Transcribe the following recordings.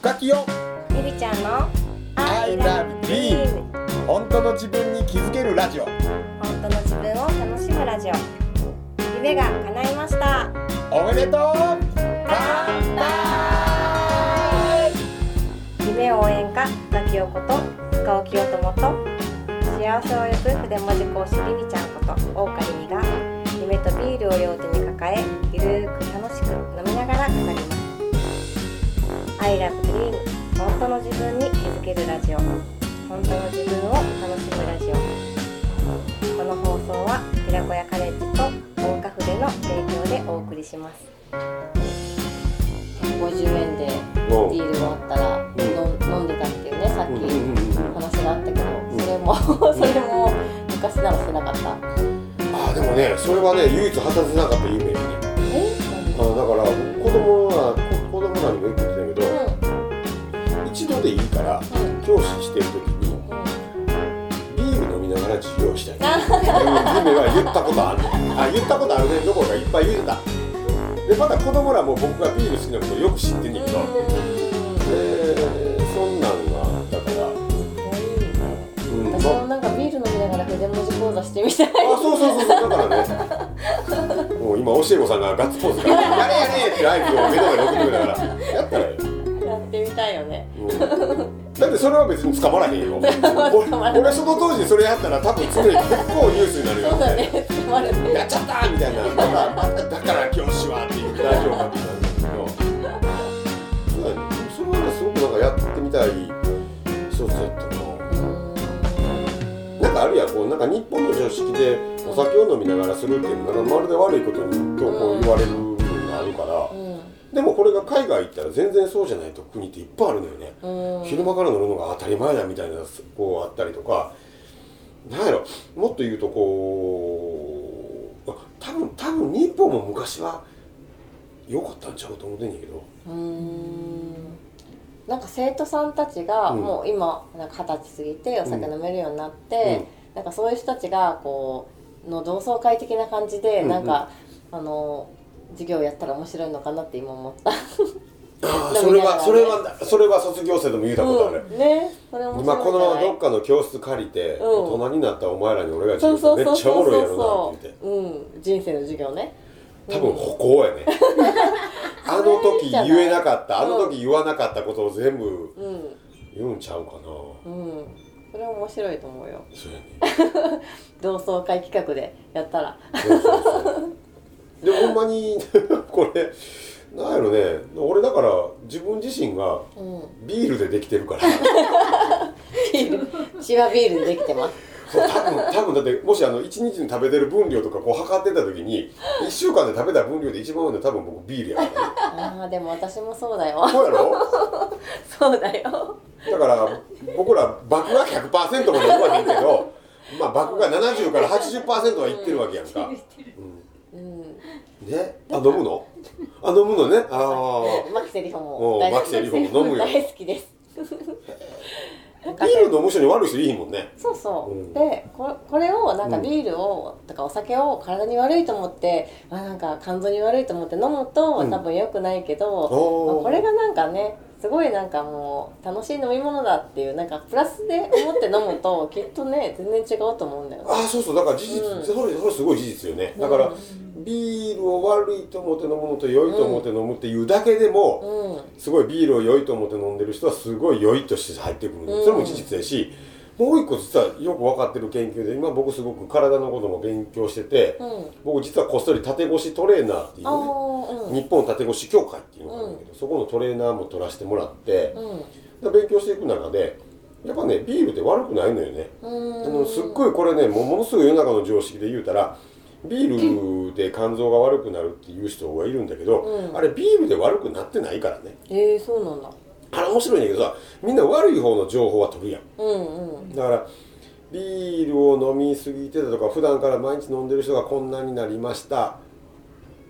深きよ。ゆりちゃんの I love dream 本当の自分に気づけるラジオ。本当の自分を楽しむラジオ。夢が叶いました。おめでとう。乾杯。夢応援歌深木陽子と深尾清友と幸せを呼ぶ筆文字講師りみちゃんこと大岡りみが夢とビールを両手に抱えゆるーく楽しく飲みながら語ります。I love けるラジオ。本当の自分を楽しむラジオ。この放送は寺子屋カレッジと大岡筆の提供でお送りします。150円でビールがあったらん。飲ん飲んでたっていうねさっきうん話があったけどん。それもそれも昔ならしてなかった。あーでもねそれはね唯一果たせなかった夢よね。え？あーだからでいいから教師してる時にうんビール飲みながら授業したい。夢は言ったことある。あ言ったことあるね。どころかいっぱい言うてた。でまた子供らも僕がビール好きなことをよく知ってんねんけど、でそんなんがあったから、うん。私もなんかビール飲みながら筆文字講座してみたい。あそうそうそうそう。だからね。もう今教え子さんがガッツポーズ。から「やれやれ!」って合図を目の前に送ってくれたから。やったらよ、やってみたいよね。うん、だってそれは別に捕まらへんよ。俺俺その当時それやったら多分常に結構ニュースになるよそうだね。やっちゃったみたいな。まただから教師はっていう大丈夫かってなるんだけど。そうだね。それはねすごくなんかやってみたい一つやったな。なんかあるやんこうなんか日本の常識でお酒を飲みながらするっていうのなんかまるで悪いことにとこう言われるでもこれが海外行ったら全然そうじゃないと国っていっぱいあるのよね、うん。昼間から乗るのが当たり前だみたいなこうあったりとか。なんやろ。もっと言うとこうあ多分多分日本も昔は良かったんちゃうと思ってんねんけど。うーん。なんか生徒さんたちがうん。もう今なんか二十歳過ぎてお酒飲めるようになって、なんかそういう人たちがこうの同窓会的な感じで、うん。うんなん。かあの授業やったら面白いのかなって今思った。ああ それはそれはそれは卒業生でも言うたことある、うん、ねそれ面白い？今このどっかの教室借りて、うん。大人になったお前らに俺が授業めっちゃおもろいやそろなってうそう、うん、人生の授業ね。言って多分歩行やね。あの時言えなかったあの時言わなかったことを全部うん。言うんちゃうかな、うん。それは面白いと思うよ。そうやね。同窓会企画でやったら。そうそうそうでほんまに これなんやろね。俺だから自分自身がうん。ビールでできてるから。ビール。チワビールでできてます。そう多分多分だってもしあの1日に食べてる分量とかこう測ってた時に1週間で食べた分量で一番多いの多分僕ビールやからね。ああでも私もそうだよ。そうやろ？そうだよ。だから僕ら爆が100%までいくわけいいけどまあ爆が70から80%はいってるわけやんか、うんうん、ね？あ飲むの？あ飲むのね。ああマキセリホも大おうマキセリホも飲むよ。大好きです。ビール飲む人に悪い人いいもんね。そうそう、うん。でここれをなんかうんビールを、とかお酒を体に悪いと思ってあなんか肝臓に悪いと思って飲むと、うん。多分良くないけど、おー。まあこれがなんかねすごいなんかもう楽しい飲み物だっていうなんかプラスで思って飲むと きっとね全然違うと思うんだよね。ああそうそうだから事実、うん。それそれすごい事実よね。だから、ビールを悪いと思って飲むのと良いと思って飲むっていうだけでも、うん。すごいビールを良いと思って飲んでる人はすごい良いとして入ってくる。の、うん。それも事実やしもう一個実はよく分かってる研究で今僕すごく体のことも勉強してて、うん。僕実はこっそり縦腰トレーナーっていうあねーうん。日本縦腰協会っていうのがあるんだけど、そこのトレーナーも取らせてもらって、うん。で勉強していく中でやっぱねビールって悪くないのよね、うん。あのすっごいこれねもうものすごい世の中の常識で言うたらビールで肝臓が悪くなるっていう人がいるんだけど、うん。あれビールで悪くなってないからね。えー、そうなんだあれ面白いんだけどさみんな悪い方の情報は取るやん。うんうん。だからビールを飲みすぎてたとか普段から毎日飲んでる人がこんなになりました、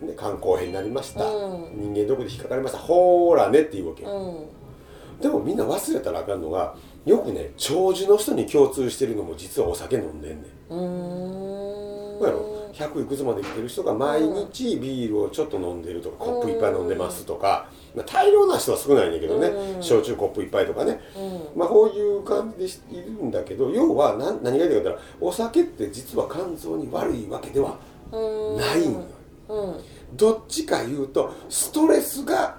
ね、肝硬変になりました、うん。人間ドックで引っかかりました。ほーらねっていうわけよ、うん。でもみんな忘れたらあかんのがよくね長寿の人に共通してるのも実はお酒飲んでんねん。うやろ？100いくつまで生きてる人が毎日ビールをちょっと飲んでるとかコップいっぱい飲んでますとかまあ、大量な人は少ないんだけどね、うん。焼酎コップ一杯とかね。うん。まあこういう感じでしいるんだけど要は何何が言いたいかと言ったらお酒って実は肝臓に悪いわけではうんないんよ。うん。どっちか言うとストレスが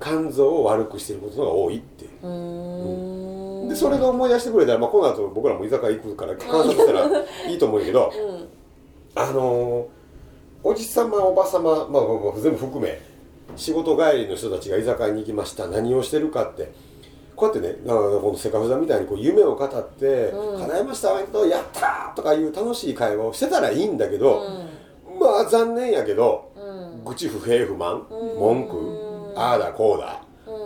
肝臓を悪くしてることが多いってでそれが思い出してくれたら、まあ、この後僕らも居酒屋行くから観察したらいいと思うけどうん。あのーおじさまおばさま、まあ、まあ全部含め仕事帰りの人たちが居酒屋に行きました。何をしてるかって。こうやってねあのこのセカフザみたいにこう夢を語って「うん。叶えましたやった!」とかいう楽しい会話をしてたらいいんだけど、まあ残念やけどうん。愚痴不平不満うん。文句ああだこうだ、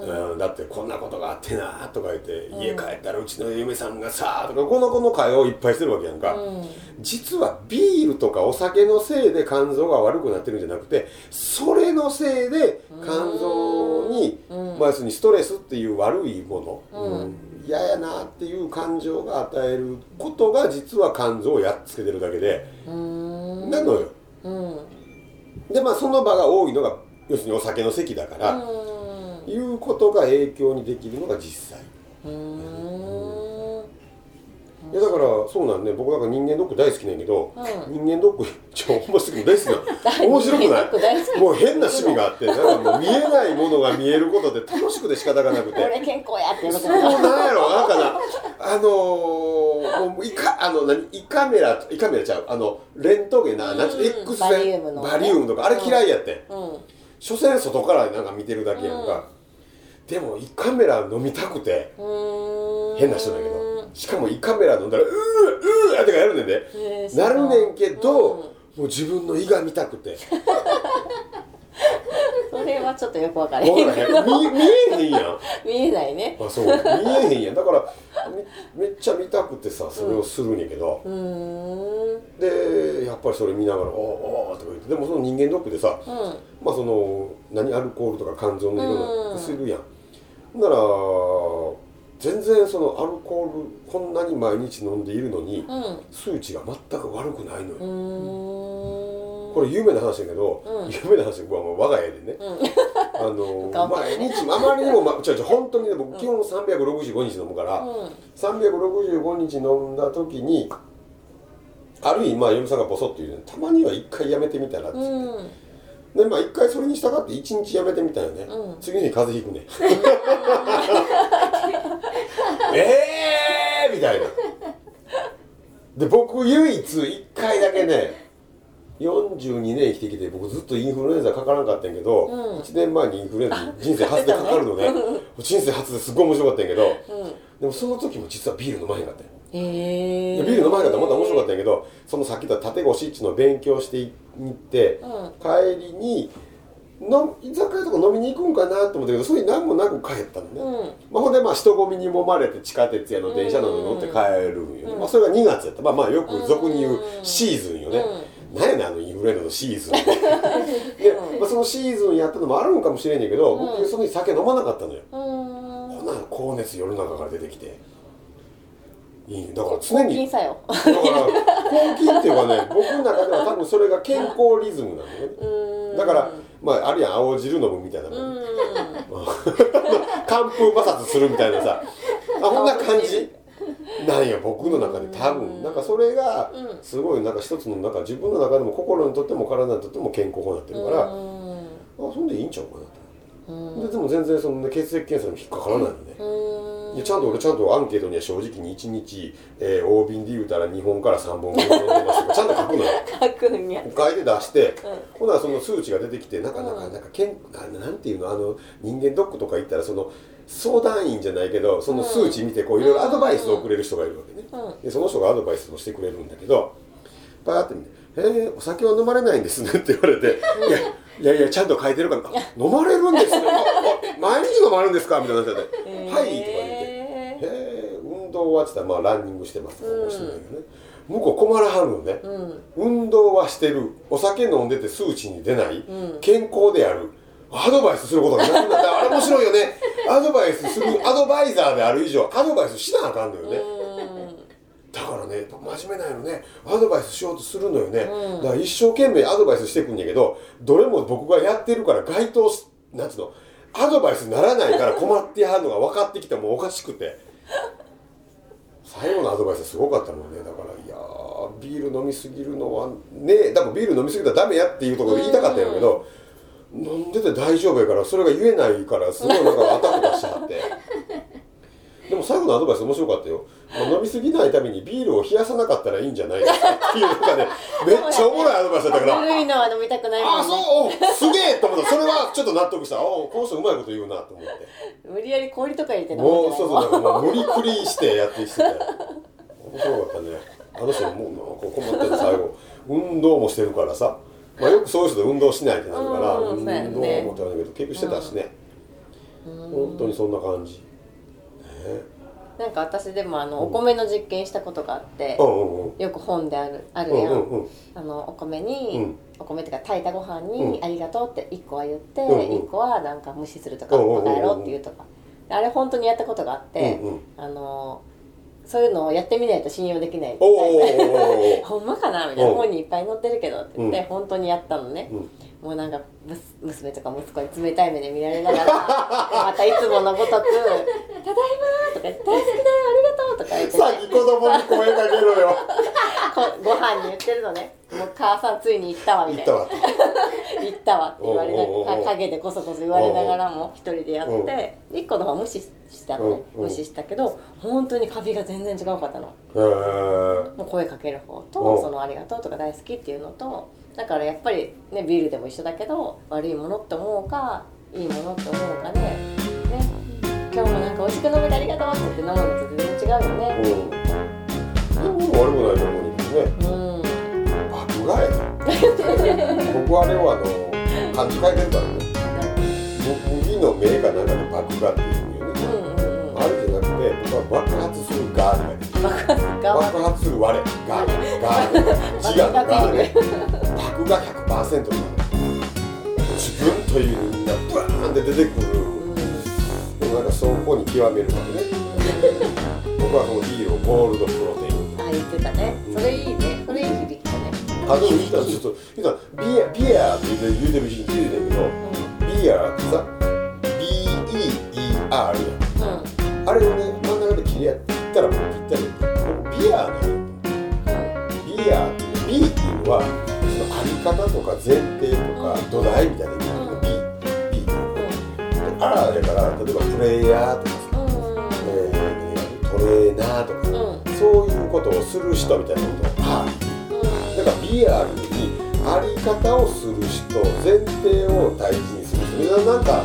うんうんだってこんなことがあってなとか言って、家帰ったらうちの嫁さんがさとかこの子の会話をいっぱいしてるわけやんか、うん。実はビールとかお酒のせいで肝臓が悪くなってるんじゃなくてそれのせいで肝臓に、うん。まあ、要するにストレスっていう悪いもの、うん。うん嫌やなっていう感情が与えることが実は肝臓をやっつけてるだけで、うん。なのよ。うん。でまあその場が多いのが要するにお酒の席だから、うんいうことが影響にできるのが実際。うんいやだからそうなんね僕なんか人間ドック大好きなんやけど、うん人間ドックちょほん大好きな。面白くな 大好き。い。もう変な趣味があってなんかもう見えないものが見えることで楽しくて仕方がなくて。俺健康やって喜んそうだなんやろ。なんかなあのー、もうイカあの何？イカメライカメラちゃう。あのレントゲンな、うん。なんちゅう X バリウ線ムのね。バリウムとかあれ嫌いやって、うん。所詮外からなんか見てるだけやんか、でも胃カメラ飲みたくて。うん。変な人だけど。しかも胃カメラ飲んだらうーうーってかやるねんで。へーなるねんけど、うん。もう自分の胃が見たくて。それはちょっとよくわから分へん。見見えへんやん。見えないね。あそう。見えへんやん。だからめめっちゃ見たくてさそれをするんやけど、うーん。でやっぱりそれ見ながら「おーおー」とか言って。でもその人間ドックでさうん。まあその何アルコールとか肝臓のいろんうんなするやん、ほんなら全然そのアルコールこんなに毎日飲んでいるのにうん。数値が全く悪くないのよ、これ有名な話だけど、うん。有名な話はもう我が家でね、あの頑張って毎日あまりにも、ま、ちょちょ本当にね僕基本365日飲むから、うん。365日飲んだ時にある日まあ嫁さんがボソッと言うねたまには一回やめてみたらっつって、うん。でまあ一回それに従って一日やめてみたよね、うん。次の日風邪ひくね。え えーみたいな。で僕唯一一回だけね42年生きてきて僕ずっとインフルエンザかからなかったんやけど、うん。1年前にインフルエンザ人生初でかかるのね。人生初ですごい面白かったんやけどうん。でもその時も実はビール飲まへんかったん。よへえでビール飲まへんかったらまた面白かったんやけどそのさっき言った縦腰っちのを勉強していって、うん帰りにの居酒屋とか飲みに行くんかなと思ったけどそういう何もなく帰ったのね、うん。まあ、ほんでまあ人混みに揉まれて地下鉄やの電車などに乗って帰るんよね、まあ、それが2月やった。まあまあよく俗に言うシーズンよね、なんやねんあのインフルエンザのシーズンで、まあ、そのシーズンやったのもあるんかもしれんねんけど、僕その日酒飲まなかったのよ、うーん。ほな高熱世の中から出てきて。いいだから常に。だから抗菌っていうかね 僕の中では多分それが健康リズムなのね。だからまああるやん青汁飲むみたいなもん、うん。寒風摩擦するみたいなさ。あこんな感じなんや僕の中で多分。なんかそれがうん。すごいなんか一つのなんか自分の中でも心にとっても体にとっても健康法になってるから、あうん。そんでいいんちゃうかなうん。と、ででも全然その、ね、血液検査にも引っかからないのね、ちゃんと俺ちゃんとアンケートには正直に1日、えー、大瓶で言うたら2本から3本ぐらい飲んでますちゃんと書くのよ。書くんや。書いて出して、うほなその数値が出てきてなんかうんなんかなんかけんななんていうの？あの人間ドックとか行ったらその相談員じゃないけどその数値見てこういろいろアドバイスをくれる人がいるわけね、うん。でその人がアドバイスをしてくれるんだけどパーって見て「へえお酒は飲まれないんですね」って言われて「いやいやいやちゃんと書いてるからあ飲まれるんですね。毎日飲まれるんですか?」みたいな話で「はい」とか言って。え運動はって言ったらまあランニングしてますとか面白いよね、向こう困らはるのね、うん。運動はしてる。お酒飲んでて数値に出ない、ん。健康であるアドバイスすることがなくなった。あれ面白いよね。アドバイスするアドバイザーである以上アドバイスしなあかんのよね、だからね真面目なんよね。アドバイスしようとするのよね、うん。だから一生懸命アドバイスしてくんやけどどれも僕がやってるから該当しなんつうのアドバイスにならないから困ってはんのが分かってきてもうおかしくて。最後のアドバイスすごかったもんね。だからいやービール飲みすぎるのはね多分ビール飲みすぎたらダメやっていうところ言いたかったんやけど、飲んでて大丈夫やからそれが言えないからすごいなんかあたふたしちゃって。でも最後のアドバイス面白かったよ、まあ飲みすぎないためにビールを冷やさなかったらいいんじゃないですかっていうのがねめっちゃおもろいアドバイスだったから。ぬるいのは飲みたくないもあんねそうすげえと思ったそれはちょっと納得した。あこの人うまいこと言うなと思って。無理やり氷とか入れて飲むもうんじゃないそうそう。なんか無理くりしてやってきてて面白かったね。あの人ももう困ってる最後。運動もしてるからさ、まあ、よくそういう人で運動しないってなるから、うん運動もってなるけど結局してたしね、本当にそんな感じ。ね。なんか私でもあのお米の実験したことがあってうんうんうん。よく本であるあるうんやん、うんうん。あのお米に、うん。お米っていうか炊いたご飯に「うん。ありがとう」って1個は言って、うんうん。1個はなんか無視するとか「うんうんうんうん。バカ野郎」って言うとか。であれ本当にやったことがあって、うんうん。あのそういうのをやってみないと信用できない。おー。おーおーおーほんまかなみたいな。うん本にいっぱい載ってるけどって言って、うん。本当にやったのね、うん。もうなんか娘とか息子に冷たい目で見られながら またいつものごとく「ただいま」とか言って「大好きだよありがとう」とか言って、ね、さっき子供に声かけろよ。こご飯に言ってるのね「もう母さんついに行ったわ」みたいな。言ったわ「行ったわ」って言われながら陰でこそこそ言われながらも一人でやって。1個の方無視したのね。無視したけど本当にカビが全然違うかったの。もう声かける方うん。とその「ありがとう」とか大好きっていうのとだからやっぱりねビールでも一緒だけど悪いものって思うかいいものって思うかで、ね、今日もなんか美味しく飲めてありがとうって言って飲むのと全然違うようん。ね。でも悪くないと思うんですね。うん。爆買い僕あれをあの漢字書いてるからね。麦の芽かなんかで爆芽っていううんうんうん。あれじゃなくて僕は爆発するガーって書いてる爆発する我。ガーガー自我のガーね。爆が100%になる。自分という人間がブワーンって出てくるなんかそこに極めるからね。僕はそのビールをゴールドプロテイン。あ言ってたね。それいいね。それいい響きだね。あでも言ったらちょっと言ったらビアビアって言うて言うてる人聞いてたけどビアってさする人みたいなこと。を R だから BR にあり方をする人前提を大事にする人。みんななんか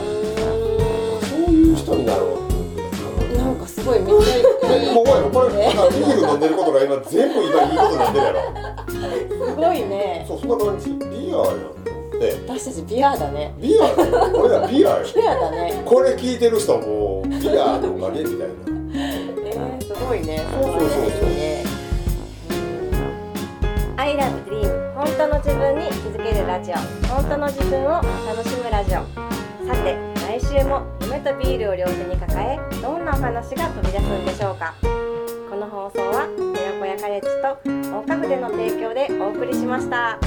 そういう人になろうってなんかすごいめっちゃいいもうこれこれビール飲んでることが今全部今いいことになってるやろ。すごいね。そうそんな感じ。ビアやんで私たちビアだね。ビアだよ。俺らビアよ。ビアだね。これ聞いてる人もうビアのおかげみたいな。えー、すごいね。そうラジオ。本当の自分を楽しむラジオ。さて来週も夢とビールを両手に抱えどんなお話が飛び出すんでしょうか。この放送は寺子屋カレッジと大家具での提供でお送りしました。